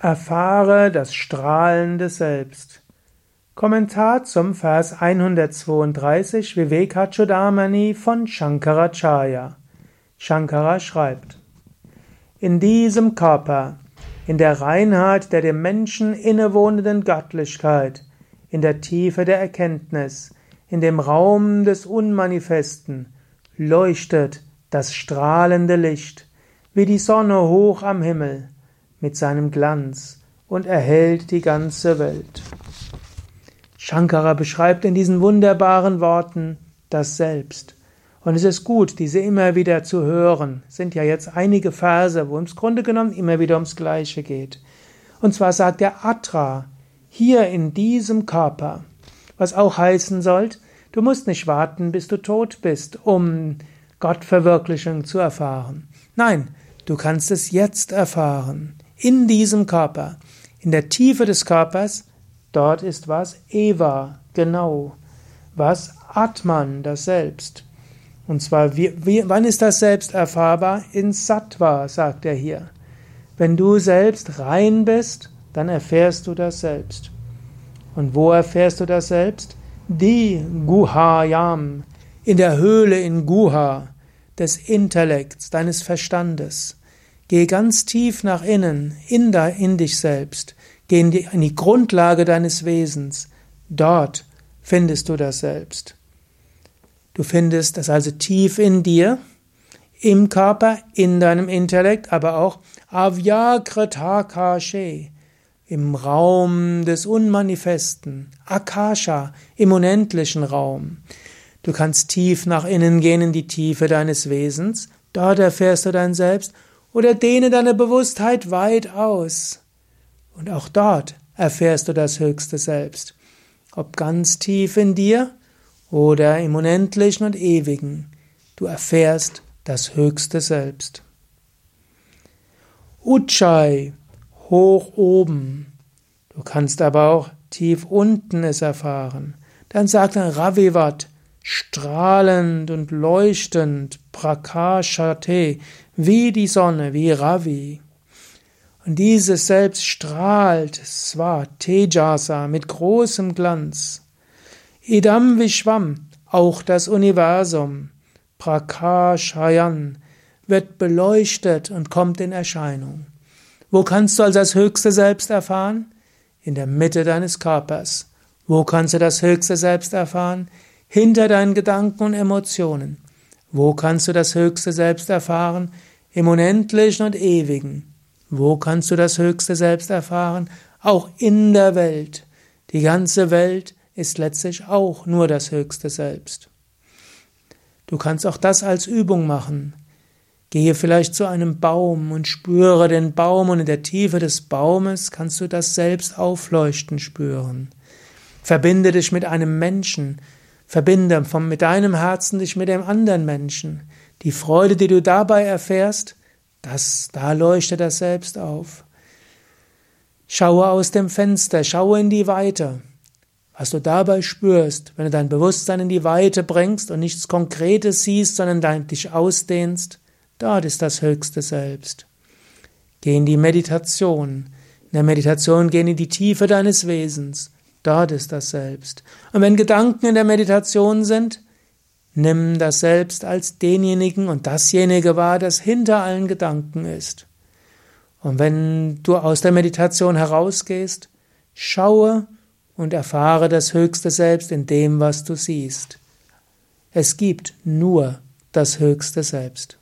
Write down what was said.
Erfahre das strahlende Selbst. Kommentar zum Vers 132 Vivekachudamani von Shankaracharya. Shankara schreibt: In diesem Körper, in der Reinheit der dem Menschen innewohnenden Göttlichkeit, in der Tiefe der Erkenntnis, in dem Raum des Unmanifesten, leuchtet das strahlende Licht, wie die Sonne hoch am Himmel mit seinem Glanz und erhellt die ganze Welt. Shankara beschreibt in diesen wunderbaren Worten das Selbst. Und es ist gut, diese immer wieder zu hören. Es sind ja jetzt einige Verse, wo im Grunde genommen immer wieder ums Gleiche geht. Und zwar sagt er Atra, hier in diesem Körper. Was auch heißen soll, du musst nicht warten, bis du tot bist, um Gottverwirklichung zu erfahren. Nein, du kannst es jetzt erfahren in diesem Körper, in der Tiefe des Körpers, dort ist was Eva, genau, was Atman, das Selbst. Und zwar, wie, wie, wann ist das Selbst erfahrbar? In Sattva, sagt er hier. Wenn du selbst rein bist, dann erfährst du das Selbst. Und wo erfährst du das Selbst? Die Guhayam, in der Höhle in Guha, des Intellekts, deines Verstandes. Geh ganz tief nach innen, in, da, in dich selbst. Geh in die, in die Grundlage deines Wesens. Dort findest du das Selbst. Du findest das also tief in dir, im Körper, in deinem Intellekt, aber auch Avyakritakashe, im Raum des Unmanifesten, Akasha, im unendlichen Raum. Du kannst tief nach innen gehen in die Tiefe deines Wesens, dort erfährst du dein Selbst oder dehne deine Bewusstheit weit aus. Und auch dort erfährst du das höchste Selbst, ob ganz tief in dir oder im Unendlichen und Ewigen. Du erfährst das höchste Selbst. Uchai, hoch oben. Du kannst aber auch tief unten es erfahren. Dann sagt er Ravivat, strahlend und leuchtend, Prakashate, wie die Sonne, wie Ravi. Und dieses Selbst strahlt, Sva, Tejasa, mit großem Glanz. Idam Vishwam, auch das Universum, Prakashayan, wird beleuchtet und kommt in Erscheinung. Wo kannst du also das höchste Selbst erfahren? In der Mitte deines Körpers. Wo kannst du das höchste Selbst erfahren? Hinter deinen Gedanken und Emotionen. Wo kannst du das höchste Selbst erfahren? Im Unendlichen und Ewigen. Wo kannst du das höchste Selbst erfahren? Auch in der Welt. Die ganze Welt ist letztlich auch nur das höchste Selbst. Du kannst auch das als Übung machen. Gehe vielleicht zu einem Baum und spüre den Baum und in der Tiefe des Baumes kannst du das Selbst aufleuchten spüren. Verbinde dich mit einem Menschen, Verbinde vom, mit deinem Herzen dich mit dem anderen Menschen. Die Freude, die du dabei erfährst, das, da leuchtet das Selbst auf. Schaue aus dem Fenster, schaue in die Weite. Was du dabei spürst, wenn du dein Bewusstsein in die Weite bringst und nichts Konkretes siehst, sondern dein, dich ausdehnst, dort ist das höchste Selbst. Geh in die Meditation. In der Meditation geh in die Tiefe deines Wesens. Dort ist das Selbst. Und wenn Gedanken in der Meditation sind, nimm das Selbst als denjenigen und dasjenige wahr, das hinter allen Gedanken ist. Und wenn du aus der Meditation herausgehst, schaue und erfahre das höchste Selbst in dem, was du siehst. Es gibt nur das höchste Selbst.